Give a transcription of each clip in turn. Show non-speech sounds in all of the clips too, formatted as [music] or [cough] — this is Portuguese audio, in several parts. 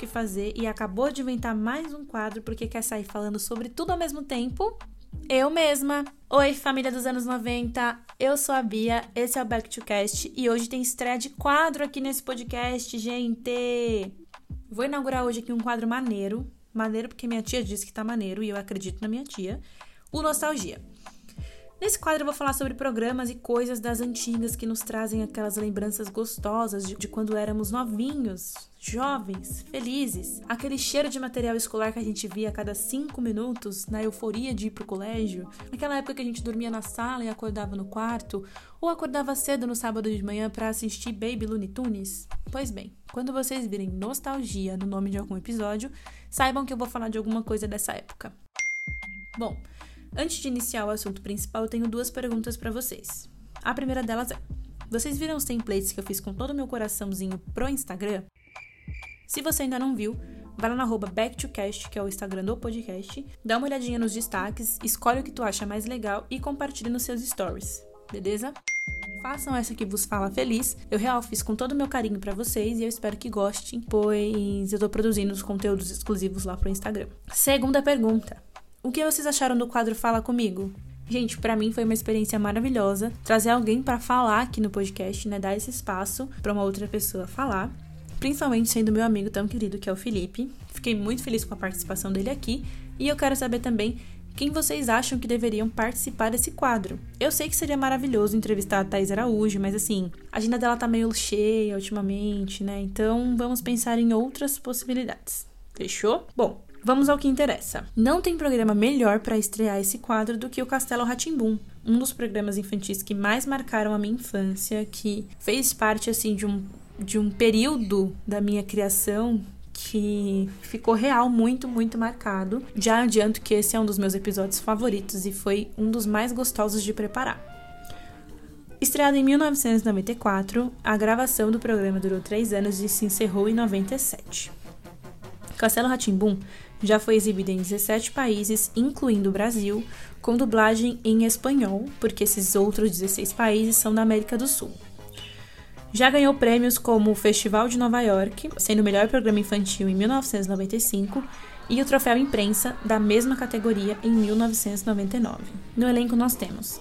que fazer e acabou de inventar mais um quadro porque quer sair falando sobre tudo ao mesmo tempo? Eu mesma. Oi, família dos anos 90. Eu sou a Bia, esse é o Back to Cast e hoje tem estreia de quadro aqui nesse podcast, gente. Vou inaugurar hoje aqui um quadro maneiro. Maneiro porque minha tia disse que tá maneiro e eu acredito na minha tia. O Nostalgia. Nesse quadro eu vou falar sobre programas e coisas das antigas que nos trazem aquelas lembranças gostosas de, de, quando éramos novinhos, jovens, felizes. Aquele cheiro de material escolar que a gente via a cada cinco minutos, na euforia de ir pro colégio. Aquela época que a gente dormia na sala e acordava no quarto, ou acordava cedo no sábado de manhã para assistir Baby Looney Tunes. Pois bem, quando vocês virem nostalgia no nome de algum episódio, saibam que eu vou falar de alguma coisa dessa época. Bom, Antes de iniciar o assunto principal, eu tenho duas perguntas para vocês. A primeira delas é: vocês viram os templates que eu fiz com todo o meu coraçãozinho pro Instagram? Se você ainda não viu, vai lá no backtocast, que é o Instagram do podcast, dá uma olhadinha nos destaques, escolhe o que tu acha mais legal e compartilhe nos seus stories, beleza? Façam essa que vos fala feliz. Eu real fiz com todo o meu carinho para vocês e eu espero que gostem, pois eu tô produzindo os conteúdos exclusivos lá pro Instagram. Segunda pergunta: o que vocês acharam do quadro Fala Comigo? Gente, para mim foi uma experiência maravilhosa trazer alguém para falar aqui no podcast, né, dar esse espaço para uma outra pessoa falar, principalmente sendo meu amigo tão querido que é o Felipe. Fiquei muito feliz com a participação dele aqui e eu quero saber também quem vocês acham que deveriam participar desse quadro. Eu sei que seria maravilhoso entrevistar a Thais Araújo, mas assim, a agenda dela tá meio cheia ultimamente, né? Então vamos pensar em outras possibilidades. Fechou? Bom, Vamos ao que interessa. Não tem programa melhor para estrear esse quadro do que o Castelo Ratimbum, um dos programas infantis que mais marcaram a minha infância, que fez parte assim de um, de um período da minha criação que ficou real muito, muito marcado. Já adianto que esse é um dos meus episódios favoritos e foi um dos mais gostosos de preparar. Estreado em 1994, a gravação do programa durou três anos e se encerrou em 97. Castelo Ratimbum já foi exibida em 17 países, incluindo o Brasil, com dublagem em espanhol, porque esses outros 16 países são da América do Sul. Já ganhou prêmios como o Festival de Nova York, sendo o melhor programa infantil em 1995, e o Troféu Imprensa da mesma categoria em 1999. No elenco nós temos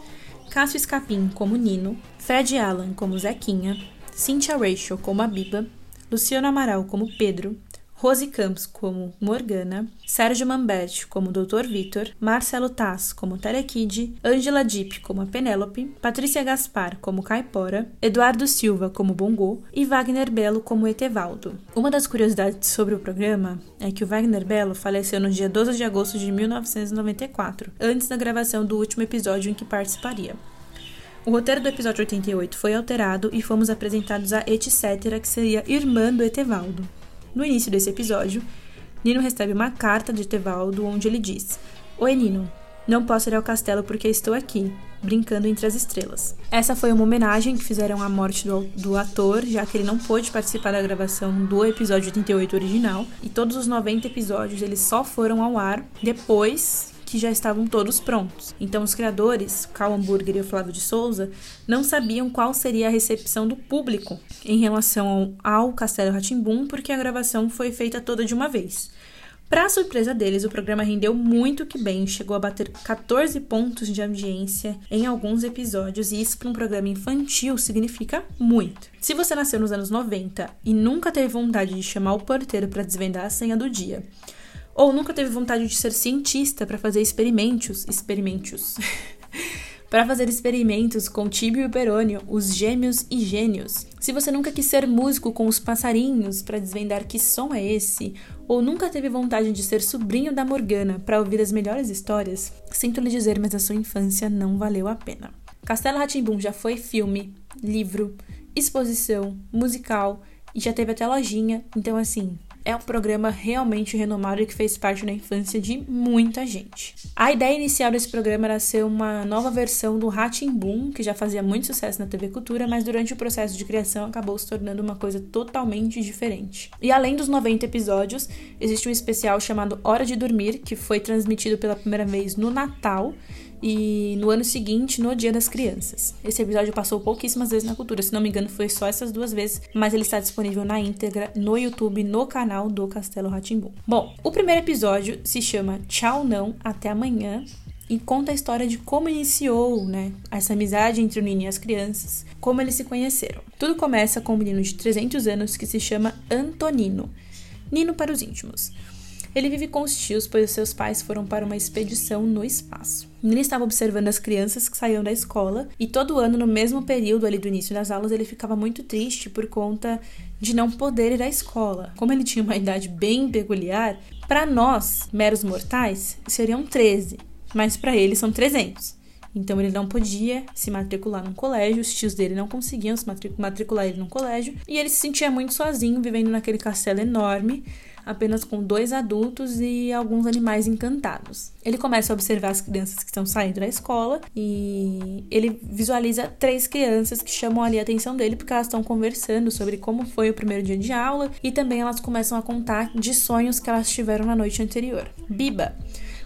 Cássio Escapim como Nino, Fred Allan como Zequinha, Cynthia Rachel como a Biba, Luciano Amaral como Pedro, Rose Campos como Morgana, Sérgio Mamberti como Dr. Vitor, Marcelo Taz como Telekid, Angela Dipp como a Penélope, Patrícia Gaspar como Caipora, Eduardo Silva como Bongo e Wagner Belo como Etevaldo. Uma das curiosidades sobre o programa é que o Wagner Belo faleceu no dia 12 de agosto de 1994, antes da gravação do último episódio em que participaria. O roteiro do episódio 88 foi alterado e fomos apresentados a Etc., que seria irmã do Etevaldo. No início desse episódio, Nino recebe uma carta de Tevaldo onde ele diz: Oi, Nino, não posso ir ao castelo porque estou aqui, brincando entre as estrelas. Essa foi uma homenagem que fizeram à morte do, do, ator, já que ele não pôde participar da gravação do episódio 88 original, e todos os 90 episódios eles só foram ao ar depois que já estavam todos prontos. Então os criadores, Carl Hamburger e o Flávio de Souza, não sabiam qual seria a recepção do público em relação ao Castelo Ratimbum, porque a gravação foi feita toda de uma vez. Para surpresa deles, o programa rendeu muito que bem, chegou a bater 14 pontos de audiência em alguns episódios, e isso para um programa infantil significa muito. Se você nasceu nos anos 90 e nunca teve vontade de chamar o porteiro para desvendar a senha do dia, ou nunca teve vontade de ser cientista para fazer experimentos, experimentos, [laughs] para fazer experimentos com Tibio e Perônio, os gêmeos e gênios. Se você nunca quis ser músico com os passarinhos para desvendar que som é esse, ou nunca teve vontade de ser sobrinho da Morgana para ouvir as melhores histórias, sinto lhe dizer, mas a sua infância não valeu a pena. Castelo Ratimbum já foi filme, livro, exposição, musical e já teve até lojinha, então assim, é um programa realmente renomado e que fez parte da infância de muita gente. A ideia inicial desse programa era ser uma nova versão do Boom, que já fazia muito sucesso na TV Cultura, mas durante o processo de criação acabou se tornando uma coisa totalmente diferente. E além dos 90 episódios, existe um especial chamado Hora de Dormir, que foi transmitido pela primeira vez no Natal e no ano seguinte, no Dia das Crianças. Esse episódio passou pouquíssimas vezes na cultura, se não me engano, foi só essas duas vezes, mas ele está disponível na íntegra no YouTube, no canal do Castelo Ratimbu. Bom, o primeiro episódio se chama Tchau Não, Até Amanhã. E conta a história de como iniciou, né, essa amizade entre o Nino e as crianças, como eles se conheceram. Tudo começa com um menino de 300 anos que se chama Antonino. Nino para os íntimos. Ele vive com os tios, pois seus pais foram para uma expedição no espaço. Ele estava observando as crianças que saíam da escola e todo ano, no mesmo período ali do início das aulas, ele ficava muito triste por conta de não poder ir à escola. Como ele tinha uma idade bem peculiar, para nós, meros mortais, seriam 13, mas para ele são 300. Então ele não podia se matricular num colégio, os tios dele não conseguiam se matricular ele num colégio, e ele se sentia muito sozinho vivendo naquele castelo enorme, apenas com dois adultos e alguns animais encantados. Ele começa a observar as crianças que estão saindo da escola e ele visualiza três crianças que chamam ali a atenção dele porque elas estão conversando sobre como foi o primeiro dia de aula e também elas começam a contar de sonhos que elas tiveram na noite anterior. Biba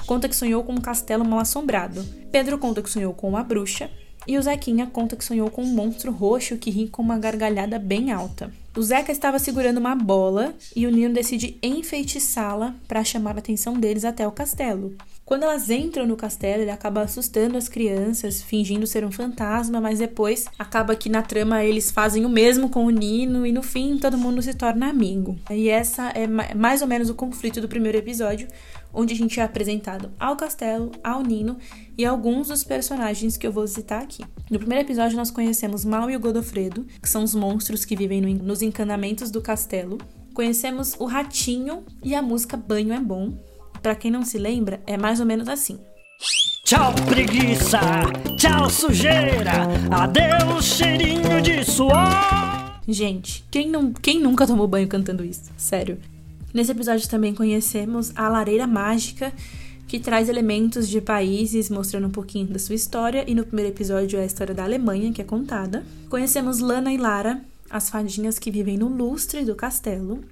conta que sonhou com um castelo mal assombrado. Pedro conta que sonhou com uma bruxa. E o Zequinha conta que sonhou com um monstro roxo que ri com uma gargalhada bem alta. O Zeca estava segurando uma bola e o Nino decide enfeitiçá-la para chamar a atenção deles até o castelo. Quando elas entram no castelo, ele acaba assustando as crianças, fingindo ser um fantasma, mas depois acaba que na trama eles fazem o mesmo com o Nino e no fim todo mundo se torna amigo. E essa é mais ou menos o conflito do primeiro episódio, onde a gente é apresentado ao castelo, ao Nino e alguns dos personagens que eu vou citar aqui. No primeiro episódio, nós conhecemos Mal e o Godofredo, que são os monstros que vivem nos encanamentos do castelo. Conhecemos o Ratinho e a música Banho é Bom. Para quem não se lembra, é mais ou menos assim. Tchau, preguiça! Tchau, sujeira! Adeus, cheirinho de suor! Gente, quem, não, quem nunca tomou banho cantando isso? Sério. Nesse episódio também conhecemos a lareira mágica, que traz elementos de países mostrando um pouquinho da sua história, e no primeiro episódio é a história da Alemanha que é contada. Conhecemos Lana e Lara, as fadinhas que vivem no lustre do castelo.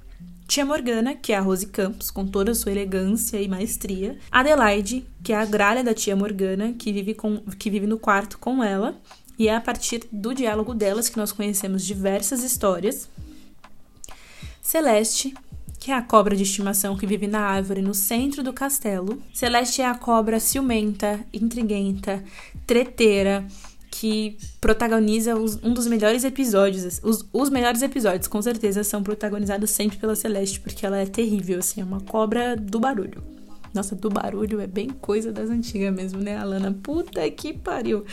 Tia Morgana, que é a Rose Campos, com toda a sua elegância e maestria. Adelaide, que é a gralha da tia Morgana, que vive, com, que vive no quarto com ela. E é a partir do diálogo delas que nós conhecemos diversas histórias. Celeste, que é a cobra de estimação que vive na árvore no centro do castelo. Celeste é a cobra ciumenta, intriguenta, treteira, que protagoniza os, um dos melhores episódios. Os, os melhores episódios, com certeza, são protagonizados sempre pela Celeste, porque ela é terrível, assim, é uma cobra do barulho. Nossa, do barulho é bem coisa das antigas mesmo, né, Alana? Puta que pariu.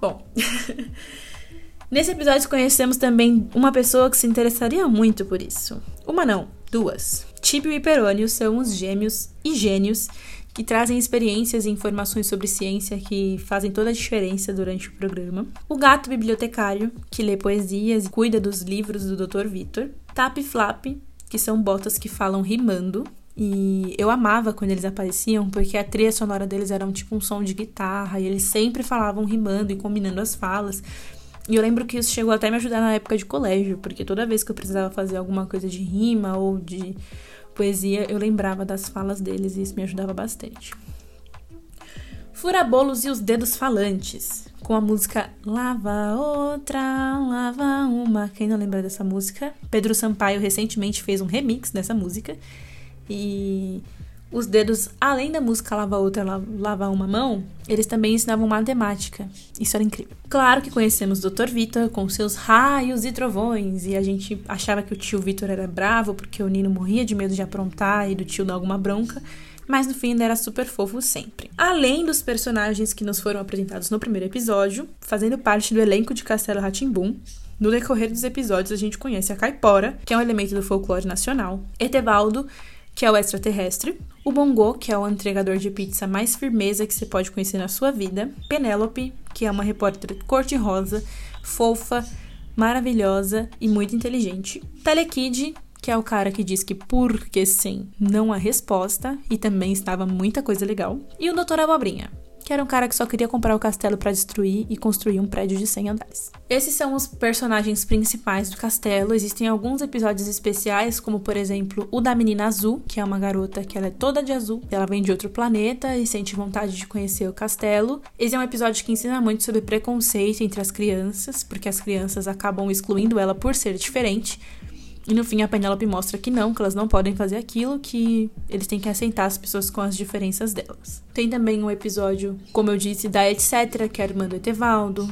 Bom. [laughs] Nesse episódio conhecemos também uma pessoa que se interessaria muito por isso. Uma não, duas. Tibio e Perônio são os gêmeos e gênios que trazem experiências e informações sobre ciência que fazem toda a diferença durante o programa. O gato bibliotecário, que lê poesias e cuida dos livros do Dr. Vitor. Tap e Flap, que são botas que falam rimando. E eu amava quando eles apareciam, porque a trilha sonora deles era um, tipo um som de guitarra, e eles sempre falavam rimando e combinando as falas. E eu lembro que isso chegou até me ajudar na época de colégio, porque toda vez que eu precisava fazer alguma coisa de rima ou de poesia, eu lembrava das falas deles e isso me ajudava bastante. Furabolos e os Dedos Falantes, com a música Lava Outra, Lava Uma. Quem não lembra dessa música? Pedro Sampaio recentemente fez um remix dessa música. E os dedos, além da música Lava Outra, Lava Uma Mão, eles também ensinavam matemática. Isso era incrível. Claro que conhecemos o Dr. Vitor com seus raios e trovões, e a gente achava que o tio Vitor era bravo porque o Nino morria de medo de aprontar e do tio dar alguma bronca. Mas no fim ele era super fofo sempre. Além dos personagens que nos foram apresentados no primeiro episódio, fazendo parte do elenco de Castelo Ratimbum, no decorrer dos episódios a gente conhece a Caipora, que é um elemento do folclore nacional, Etevaldo, que é o extraterrestre, o Bongo, que é o entregador de pizza mais firmeza que você pode conhecer na sua vida, Penélope, que é uma repórter cor-de-rosa, fofa, maravilhosa e muito inteligente, Telekid, que é o cara que diz que porque sim não há resposta e também estava muita coisa legal, e o Dr. Abobrinha, que era um cara que só queria comprar o castelo para destruir e construir um prédio de 100 andares. Esses são os personagens principais do castelo. Existem alguns episódios especiais, como por exemplo o da menina azul, que é uma garota que ela é toda de azul, ela vem de outro planeta e sente vontade de conhecer o castelo. Esse é um episódio que ensina muito sobre preconceito entre as crianças, porque as crianças acabam excluindo ela por ser diferente. E no fim a Penélope mostra que não, que elas não podem fazer aquilo, que eles têm que aceitar as pessoas com as diferenças delas. Tem também um episódio, como eu disse, da Etc, que é a irmã do Etevaldo.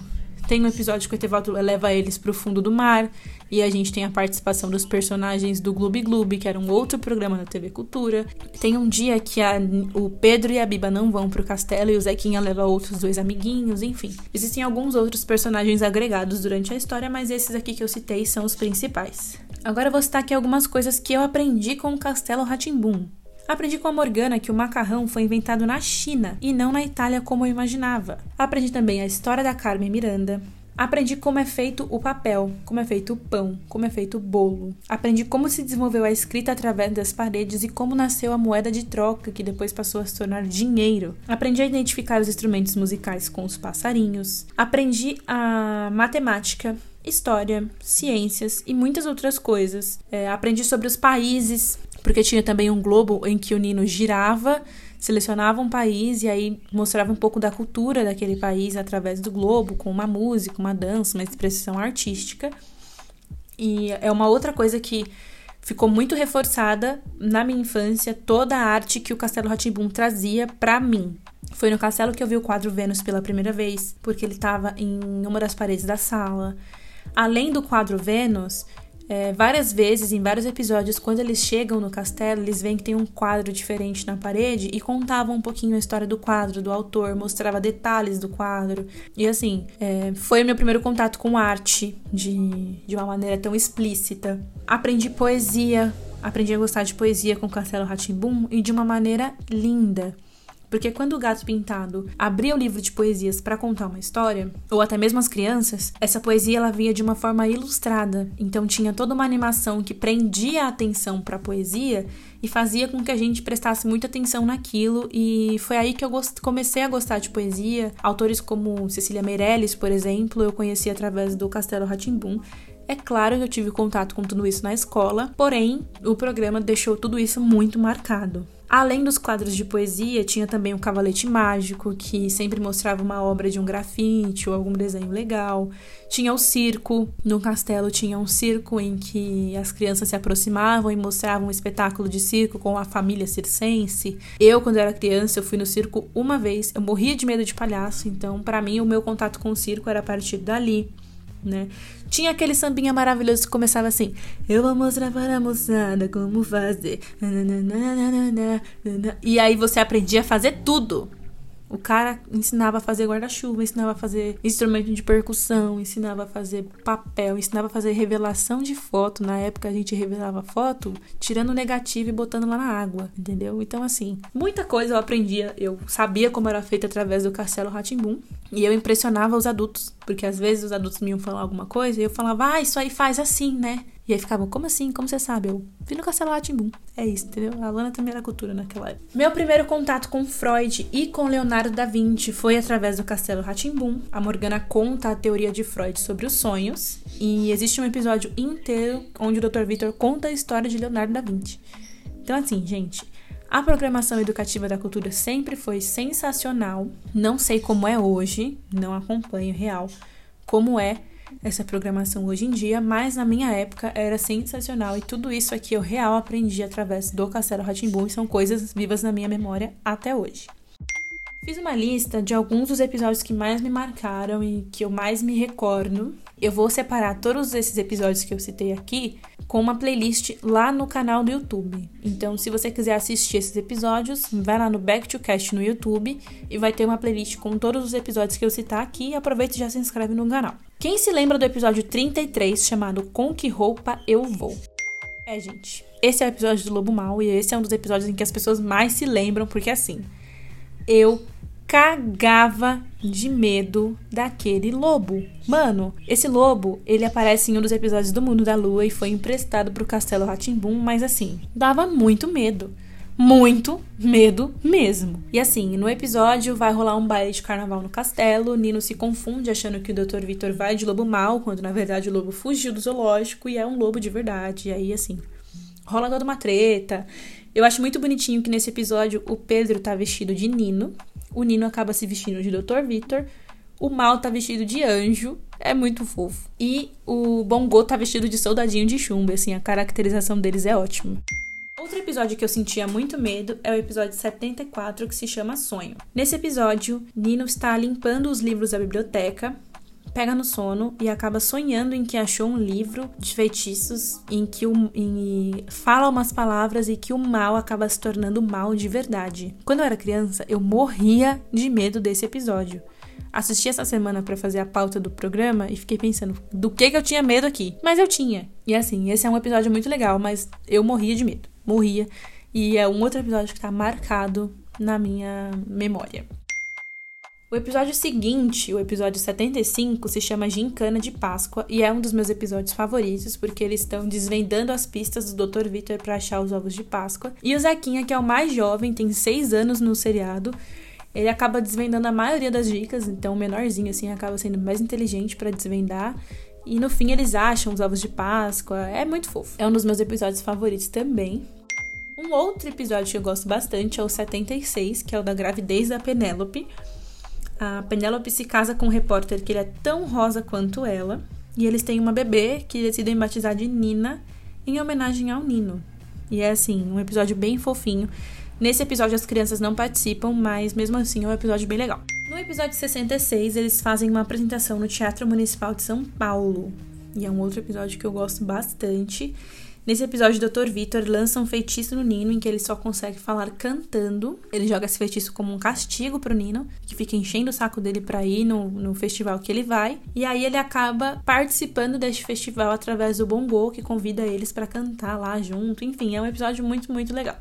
Tem um episódio que o Etevaldo leva eles para o fundo do mar. E a gente tem a participação dos personagens do Gloob Gloob, que era um outro programa da TV Cultura. Tem um dia que a, o Pedro e a Biba não vão pro castelo e o Zequinha leva outros dois amiguinhos, enfim. Existem alguns outros personagens agregados durante a história, mas esses aqui que eu citei são os principais. Agora vou citar aqui algumas coisas que eu aprendi com o Castelo Ratimbum. Aprendi com a Morgana que o macarrão foi inventado na China e não na Itália como eu imaginava. Aprendi também a história da Carmen Miranda. Aprendi como é feito o papel, como é feito o pão, como é feito o bolo. Aprendi como se desenvolveu a escrita através das paredes e como nasceu a moeda de troca, que depois passou a se tornar dinheiro. Aprendi a identificar os instrumentos musicais com os passarinhos. Aprendi a matemática, história, ciências e muitas outras coisas. É, aprendi sobre os países, porque tinha também um globo em que o Nino girava, selecionava um país e aí mostrava um pouco da cultura daquele país através do globo, com uma música, uma dança, uma expressão artística. E é uma outra coisa que ficou muito reforçada na minha infância, toda a arte que o Castelo Ratimbum trazia para mim. Foi no castelo que eu vi o quadro Vênus pela primeira vez, porque ele estava em uma das paredes da sala. Além do quadro Vênus, é, várias vezes, em vários episódios, quando eles chegam no castelo, eles veem que tem um quadro diferente na parede e contavam um pouquinho a história do quadro, do autor, mostrava detalhes do quadro. E assim, é, foi o meu primeiro contato com arte de, de uma maneira tão explícita. Aprendi poesia, aprendi a gostar de poesia com o Castelo Ratimbum e de uma maneira linda. Porque quando o gato pintado abria o livro de poesias para contar uma história, ou até mesmo as crianças, essa poesia ela via de uma forma ilustrada. Então tinha toda uma animação que prendia a atenção para a poesia e fazia com que a gente prestasse muita atenção naquilo e foi aí que eu comecei a gostar de poesia. Autores como Cecília Meirelles, por exemplo, eu conheci através do Castelo Ratimbum. É claro que eu tive contato com tudo isso na escola, porém o programa deixou tudo isso muito marcado. Além dos quadros de poesia, tinha também o Cavalete Mágico, que sempre mostrava uma obra de um grafite ou algum desenho legal. Tinha o circo. No castelo tinha um circo em que as crianças se aproximavam e mostravam um espetáculo de circo com a família circense. Eu, quando era criança, eu fui no circo uma vez. Eu morria de medo de palhaço, então para mim o meu contato com o circo era a partir dali né? Tinha aquele sambinha maravilhoso que começava assim: Eu vou mostrar para a moçada como fazer. E aí você aprendia a fazer tudo. O cara ensinava a fazer guarda-chuva, ensinava a fazer instrumento de percussão, ensinava a fazer papel, ensinava a fazer revelação de foto. Na época a gente revelava foto tirando o negativo e botando lá na água, entendeu? Então, assim, muita coisa eu aprendia. Eu sabia como era feito através do Castelo Ratimbum. E eu impressionava os adultos, porque às vezes os adultos me iam falar alguma coisa e eu falava, ah, isso aí faz assim, né? E aí ficavam, como assim? Como você sabe? Eu vi no Castelo Ratimbum. É isso, entendeu? A Lana também era cultura naquela época. Meu primeiro contato com Freud e com Leonardo da Vinci foi através do Castelo Ratimbum. A Morgana conta a teoria de Freud sobre os sonhos. E existe um episódio inteiro onde o Dr. Victor conta a história de Leonardo da Vinci. Então, assim, gente, a programação educativa da cultura sempre foi sensacional. Não sei como é hoje, não acompanho real como é essa programação hoje em dia, mas na minha época era sensacional e tudo isso aqui eu real aprendi através do Castelo Ratimbun e são coisas vivas na minha memória até hoje. Fiz uma lista de alguns dos episódios que mais me marcaram e que eu mais me recordo. Eu vou separar todos esses episódios que eu citei aqui com uma playlist lá no canal do YouTube. Então, se você quiser assistir esses episódios, vai lá no Back to Cast no YouTube e vai ter uma playlist com todos os episódios que eu citar aqui. Aproveita e já se inscreve no canal. Quem se lembra do episódio 33 chamado Com que roupa eu vou? É, gente. Esse é o episódio do Lobo Mal e esse é um dos episódios em que as pessoas mais se lembram, porque assim, eu cagava de medo daquele lobo. Mano, esse lobo, ele aparece em um dos episódios do Mundo da Lua e foi emprestado pro Castelo Ratimbum, mas assim, dava muito medo. Muito medo mesmo. E assim, no episódio vai rolar um baile de carnaval no castelo. Nino se confunde achando que o Dr. Victor vai de lobo mal, quando na verdade o lobo fugiu do zoológico e é um lobo de verdade. E aí, assim, rola toda uma treta. Eu acho muito bonitinho que nesse episódio o Pedro tá vestido de Nino, o Nino acaba se vestindo de Dr. Victor, o Mal tá vestido de anjo, é muito fofo. E o Bongo tá vestido de soldadinho de chumbo, assim, a caracterização deles é ótima. Outro episódio que eu sentia muito medo é o episódio 74, que se chama Sonho. Nesse episódio, Nino está limpando os livros da biblioteca pega no sono e acaba sonhando em que achou um livro de feitiços em que o, em, fala umas palavras e que o mal acaba se tornando mal de verdade. Quando eu era criança, eu morria de medo desse episódio. Assisti essa semana para fazer a pauta do programa e fiquei pensando do que que eu tinha medo aqui. Mas eu tinha. E assim, esse é um episódio muito legal, mas eu morria de medo. Morria. E é um outro episódio que tá marcado na minha memória. O episódio seguinte, o episódio 75, se chama Gincana de Páscoa e é um dos meus episódios favoritos porque eles estão desvendando as pistas do Dr. Victor para achar os ovos de Páscoa. E o Zequinha, que é o mais jovem, tem seis anos no seriado, ele acaba desvendando a maioria das dicas, então o menorzinho assim acaba sendo mais inteligente para desvendar. E no fim eles acham os ovos de Páscoa. É muito fofo. É um dos meus episódios favoritos também. Um outro episódio que eu gosto bastante é o 76, que é o da gravidez da Penélope a Penélope se casa com um repórter que ele é tão rosa quanto ela, e eles têm uma bebê que decidem batizar de Nina em homenagem ao Nino. E é assim, um episódio bem fofinho. Nesse episódio as crianças não participam, mas mesmo assim é um episódio bem legal. Episódio 66, eles fazem uma apresentação no Teatro Municipal de São Paulo. E é um outro episódio que eu gosto bastante. Nesse episódio, o Dr. Victor lança um feitiço no Nino em que ele só consegue falar cantando. Ele joga esse feitiço como um castigo pro Nino, que fica enchendo o saco dele pra ir no, no festival que ele vai. E aí ele acaba participando deste festival através do Bongo, que convida eles para cantar lá junto. Enfim, é um episódio muito, muito legal.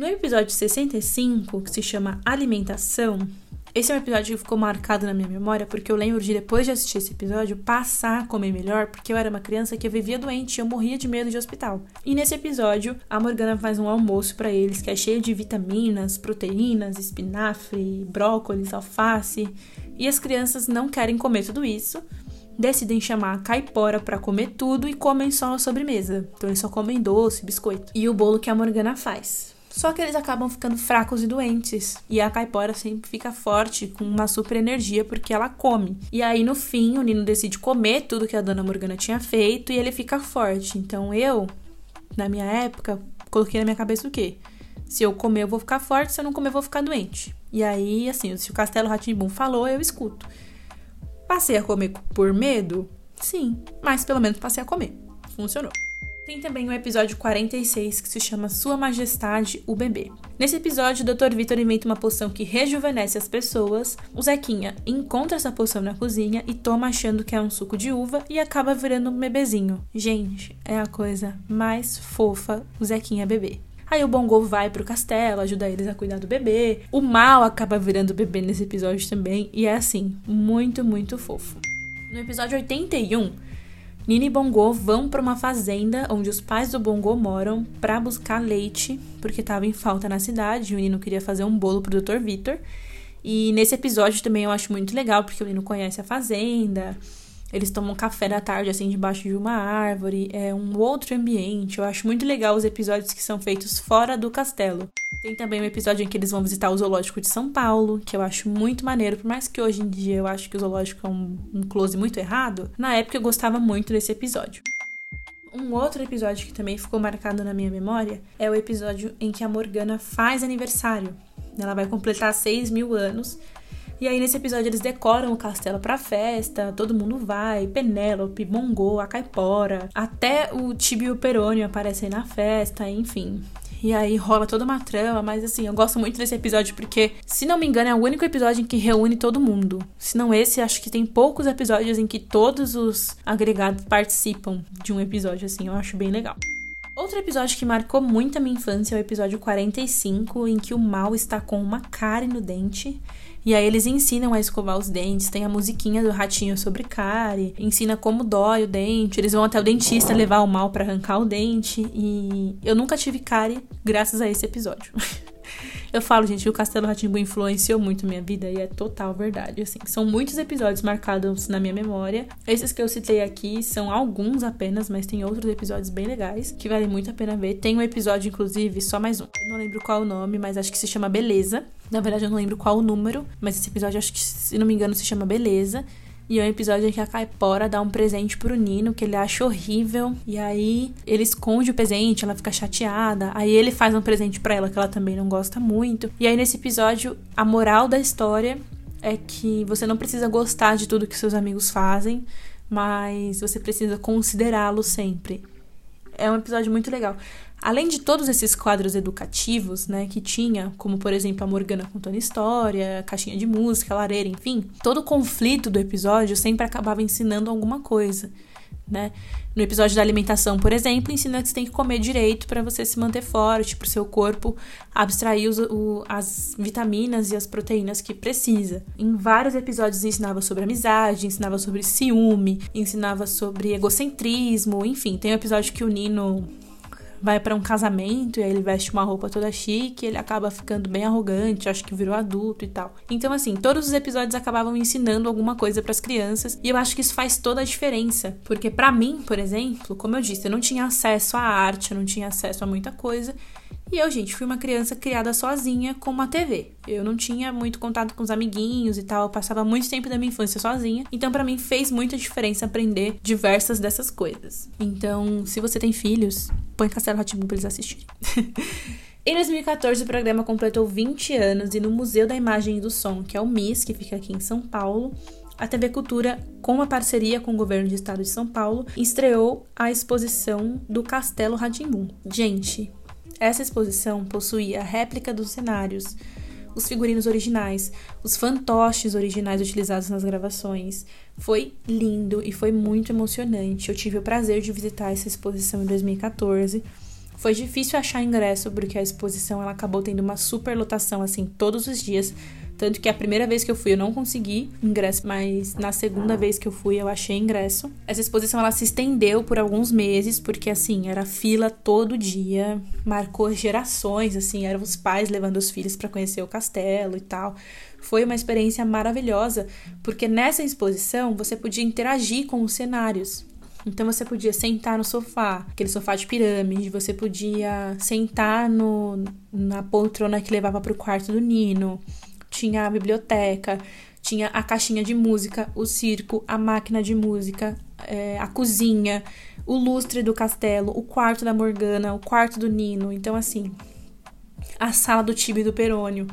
No episódio 65, que se chama Alimentação, esse é um episódio que ficou marcado na minha memória porque eu lembro de, depois de assistir esse episódio, passar a comer melhor porque eu era uma criança que vivia doente e eu morria de medo de hospital. E nesse episódio, a Morgana faz um almoço para eles que é cheio de vitaminas, proteínas, espinafre, brócolis, alface. E as crianças não querem comer tudo isso, decidem chamar a caipora para comer tudo e comem só a sobremesa. Então eles só comem doce, biscoito. E o bolo que a Morgana faz. Só que eles acabam ficando fracos e doentes. E a caipora sempre fica forte, com uma super energia, porque ela come. E aí, no fim, o Nino decide comer tudo que a dona Morgana tinha feito e ele fica forte. Então eu, na minha época, coloquei na minha cabeça o quê? Se eu comer, eu vou ficar forte, se eu não comer, eu vou ficar doente. E aí, assim, se o Castelo Ratimbum falou, eu escuto. Passei a comer por medo? Sim, mas pelo menos passei a comer. Funcionou. Tem também o episódio 46 que se chama Sua Majestade, o Bebê. Nesse episódio, o Dr. Vitor inventa uma poção que rejuvenesce as pessoas. O Zequinha encontra essa poção na cozinha e toma achando que é um suco de uva e acaba virando um bebezinho. Gente, é a coisa mais fofa o Zequinha bebê. Aí o Bongo vai pro castelo, ajuda eles a cuidar do bebê. O mal acaba virando bebê nesse episódio também. E é assim, muito, muito fofo. No episódio 81, Nina e Bongo vão para uma fazenda onde os pais do Bongo moram para buscar leite, porque estava em falta na cidade. O Nino queria fazer um bolo pro Dr. Victor. E nesse episódio também eu acho muito legal, porque o Nino conhece a fazenda. Eles tomam café da tarde, assim, debaixo de uma árvore. É um outro ambiente. Eu acho muito legal os episódios que são feitos fora do castelo. Tem também um episódio em que eles vão visitar o Zoológico de São Paulo, que eu acho muito maneiro, por mais que hoje em dia eu acho que o Zoológico é um, um close muito errado, na época eu gostava muito desse episódio. Um outro episódio que também ficou marcado na minha memória é o episódio em que a Morgana faz aniversário. Ela vai completar 6 mil anos. E aí, nesse episódio, eles decoram o castelo pra festa, todo mundo vai, Penélope, Mongo, a Caipora, até o Tibio Perônio aparecem na festa, enfim. E aí rola toda uma trama, mas assim, eu gosto muito desse episódio porque, se não me engano, é o único episódio em que reúne todo mundo. Se não esse, acho que tem poucos episódios em que todos os agregados participam de um episódio assim, eu acho bem legal. Outro episódio que marcou muito a minha infância é o episódio 45, em que o mal está com uma cárie no dente. E aí eles ensinam a escovar os dentes, tem a musiquinha do ratinho sobre cárie, ensina como dói o dente, eles vão até o dentista levar o mal para arrancar o dente e eu nunca tive cárie graças a esse episódio. [laughs] Eu falo, gente, que o Castelo Ratimbu influenciou muito minha vida e é total verdade, assim. São muitos episódios marcados na minha memória. Esses que eu citei aqui são alguns apenas, mas tem outros episódios bem legais que valem muito a pena ver. Tem um episódio, inclusive, só mais um. Eu não lembro qual o nome, mas acho que se chama Beleza. Na verdade, eu não lembro qual o número, mas esse episódio acho que, se não me engano, se chama Beleza. E é um episódio em que a Caipora dá um presente pro Nino que ele acha horrível. E aí ele esconde o presente, ela fica chateada. Aí ele faz um presente para ela que ela também não gosta muito. E aí nesse episódio, a moral da história é que você não precisa gostar de tudo que seus amigos fazem, mas você precisa considerá-lo sempre. É um episódio muito legal. Além de todos esses quadros educativos, né, que tinha, como por exemplo a Morgana contando história, caixinha de música, lareira, enfim, todo o conflito do episódio sempre acabava ensinando alguma coisa, né? No episódio da alimentação, por exemplo, ensina que você tem que comer direito para você se manter forte, para o seu corpo abstrair os, o, as vitaminas e as proteínas que precisa. Em vários episódios ensinava sobre amizade, ensinava sobre ciúme, ensinava sobre egocentrismo, enfim, tem um episódio que o Nino vai para um casamento e aí ele veste uma roupa toda chique, ele acaba ficando bem arrogante, acho que virou adulto e tal. Então assim, todos os episódios acabavam ensinando alguma coisa para as crianças e eu acho que isso faz toda a diferença, porque para mim, por exemplo, como eu disse, eu não tinha acesso à arte, eu não tinha acesso a muita coisa. E eu, gente, fui uma criança criada sozinha com uma TV. Eu não tinha muito contato com os amiguinhos e tal, eu passava muito tempo da minha infância sozinha. Então, para mim, fez muita diferença aprender diversas dessas coisas. Então, se você tem filhos, põe Castelo Ratimbu pra eles assistirem. [laughs] Em 2014, o programa completou 20 anos e no Museu da Imagem e do Som, que é o MIS, que fica aqui em São Paulo, a TV Cultura, com uma parceria com o governo do estado de São Paulo, estreou a exposição do Castelo Ratimbum. Gente, essa exposição possuía a réplica dos cenários, os figurinos originais, os fantoches originais utilizados nas gravações. Foi lindo e foi muito emocionante. Eu tive o prazer de visitar essa exposição em 2014. Foi difícil achar ingresso porque a exposição ela acabou tendo uma superlotação assim todos os dias. Tanto que a primeira vez que eu fui eu não consegui ingresso, mas na segunda vez que eu fui eu achei ingresso. Essa exposição ela se estendeu por alguns meses, porque assim, era fila todo dia, marcou gerações, assim, eram os pais levando os filhos para conhecer o castelo e tal. Foi uma experiência maravilhosa, porque nessa exposição você podia interagir com os cenários. Então você podia sentar no sofá, aquele sofá de pirâmide, você podia sentar no, na poltrona que levava para o quarto do Nino tinha a biblioteca, tinha a caixinha de música, o circo, a máquina de música, é, a cozinha, o lustre do castelo, o quarto da Morgana, o quarto do Nino. Então, assim, a sala do Tibi e do Perônio.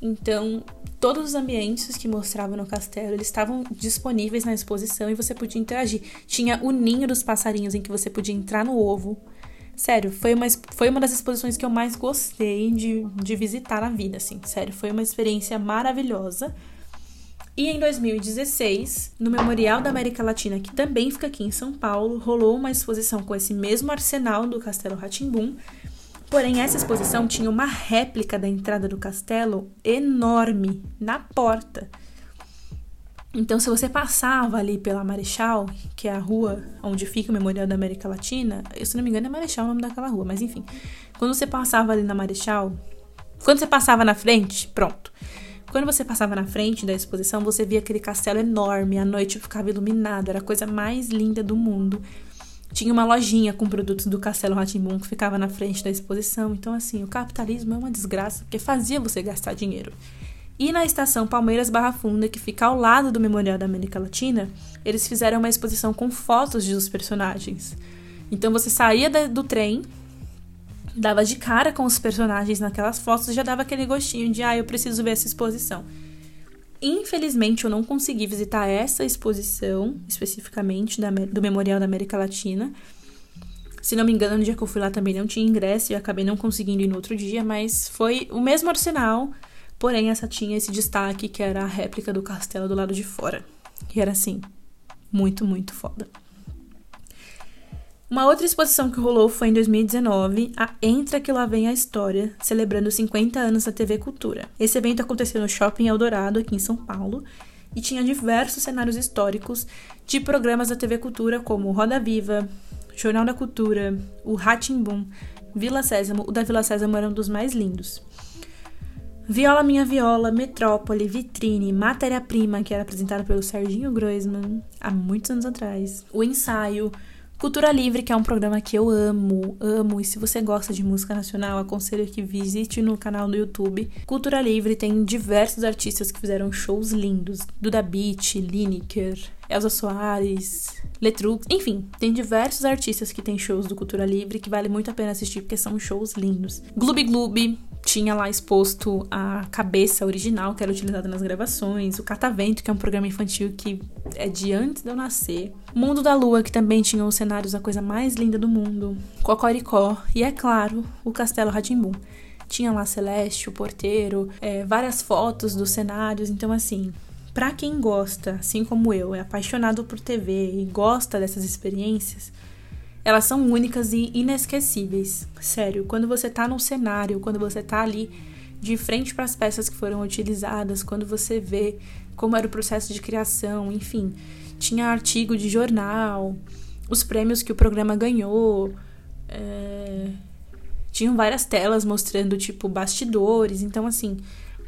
Então, todos os ambientes que mostravam no castelo, eles estavam disponíveis na exposição e você podia interagir. Tinha o ninho dos passarinhos em que você podia entrar no ovo. Sério, foi uma, foi uma das exposições que eu mais gostei de, de visitar na vida, assim. Sério, foi uma experiência maravilhosa. E em 2016, no Memorial da América Latina, que também fica aqui em São Paulo, rolou uma exposição com esse mesmo arsenal do Castelo Ratimbum. Porém, essa exposição tinha uma réplica da entrada do castelo enorme na porta. Então, se você passava ali pela Marechal, que é a rua onde fica o Memorial da América Latina, eu, se não me engano é Marechal o nome daquela rua, mas enfim. Quando você passava ali na Marechal, quando você passava na frente, pronto. Quando você passava na frente da exposição, você via aquele castelo enorme, a noite ficava iluminado, era a coisa mais linda do mundo. Tinha uma lojinha com produtos do Castelo Ratimbun que ficava na frente da exposição. Então, assim, o capitalismo é uma desgraça, porque fazia você gastar dinheiro. E na estação Palmeiras Barra Funda, que fica ao lado do Memorial da América Latina, eles fizeram uma exposição com fotos dos personagens. Então você saía do trem, dava de cara com os personagens naquelas fotos e já dava aquele gostinho de, ah, eu preciso ver essa exposição. Infelizmente, eu não consegui visitar essa exposição, especificamente da, do Memorial da América Latina. Se não me engano, no dia que eu fui lá também não tinha ingresso e acabei não conseguindo ir no outro dia, mas foi o mesmo arsenal Porém, essa tinha esse destaque que era a réplica do castelo do lado de fora. E era assim, muito, muito foda. Uma outra exposição que rolou foi em 2019, a Entra que lá vem a história, celebrando 50 anos da TV Cultura. Esse evento aconteceu no Shopping Eldorado, aqui em São Paulo, e tinha diversos cenários históricos de programas da TV Cultura, como Roda Viva, Jornal da Cultura, o Ratimbum, Vila Sésamo. O da Vila Sésamo era um dos mais lindos. Viola Minha Viola, Metrópole, Vitrine, Matéria-Prima, que era apresentada pelo Serginho Groisman há muitos anos atrás. O Ensaio, Cultura Livre, que é um programa que eu amo, amo. E se você gosta de música nacional, aconselho que visite no canal no YouTube. Cultura Livre tem diversos artistas que fizeram shows lindos. Duda Beat, Lineker, Elza Soares, Letrux, enfim, tem diversos artistas que têm shows do Cultura Livre que vale muito a pena assistir porque são shows lindos. Gloob Gloob, tinha lá exposto a cabeça original que era utilizada nas gravações, o Catavento, que é um programa infantil que é de antes de eu nascer, Mundo da Lua, que também tinha os cenários a coisa mais linda do mundo, Cocoricó e, é claro, o Castelo Ratimbum. Tinha lá Celeste, o porteiro, é, várias fotos dos cenários, então assim, para quem gosta, assim como eu, é apaixonado por TV e gosta dessas experiências, elas são únicas e inesquecíveis. Sério, quando você tá num cenário, quando você tá ali de frente para as peças que foram utilizadas, quando você vê como era o processo de criação, enfim, tinha artigo de jornal, os prêmios que o programa ganhou, é... tinham várias telas mostrando tipo bastidores, então assim,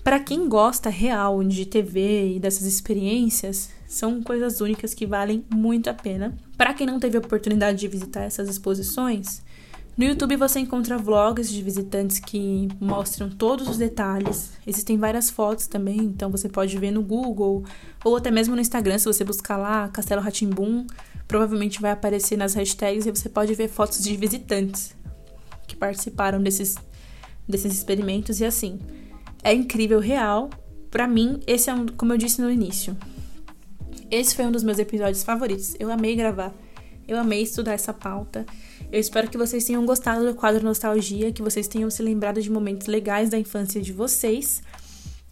para quem gosta real de TV e dessas experiências, são coisas únicas que valem muito a pena. Para quem não teve a oportunidade de visitar essas exposições, no YouTube você encontra vlogs de visitantes que mostram todos os detalhes. Existem várias fotos também, então você pode ver no Google ou até mesmo no Instagram, se você buscar lá Castelo Ratimbum, provavelmente vai aparecer nas hashtags e você pode ver fotos de visitantes que participaram desses, desses experimentos e assim. É incrível, real. Para mim, esse é um, como eu disse no início, esse foi um dos meus episódios favoritos. Eu amei gravar. Eu amei estudar essa pauta. Eu espero que vocês tenham gostado do quadro Nostalgia, que vocês tenham se lembrado de momentos legais da infância de vocês.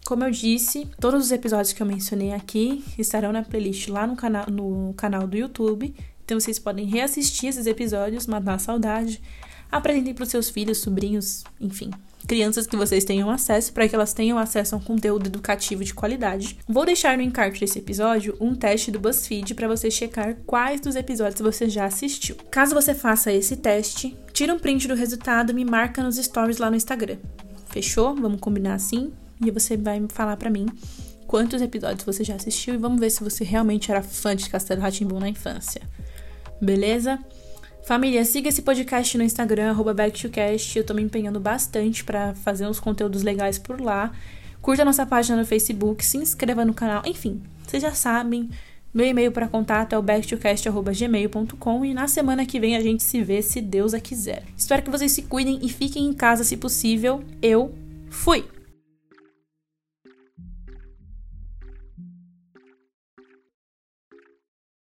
Como eu disse, todos os episódios que eu mencionei aqui estarão na playlist lá no canal, no canal do YouTube. Então vocês podem reassistir esses episódios, matar a saudade. Apresentem para os seus filhos, sobrinhos, enfim, crianças que vocês tenham acesso, para que elas tenham acesso a um conteúdo educativo de qualidade. Vou deixar no encarte desse episódio um teste do BuzzFeed para você checar quais dos episódios você já assistiu. Caso você faça esse teste, tira um print do resultado e me marca nos stories lá no Instagram. Fechou? Vamos combinar assim? E você vai me falar para mim quantos episódios você já assistiu e vamos ver se você realmente era fã de Castelo Ratimbun na infância. Beleza? Família, siga esse podcast no Instagram, BackToCast. Eu tô me empenhando bastante para fazer uns conteúdos legais por lá. Curta nossa página no Facebook, se inscreva no canal. Enfim, vocês já sabem. Meu e-mail para contato é o backtocast.gmail.com e na semana que vem a gente se vê, se Deus a quiser. Espero que vocês se cuidem e fiquem em casa se possível. Eu fui!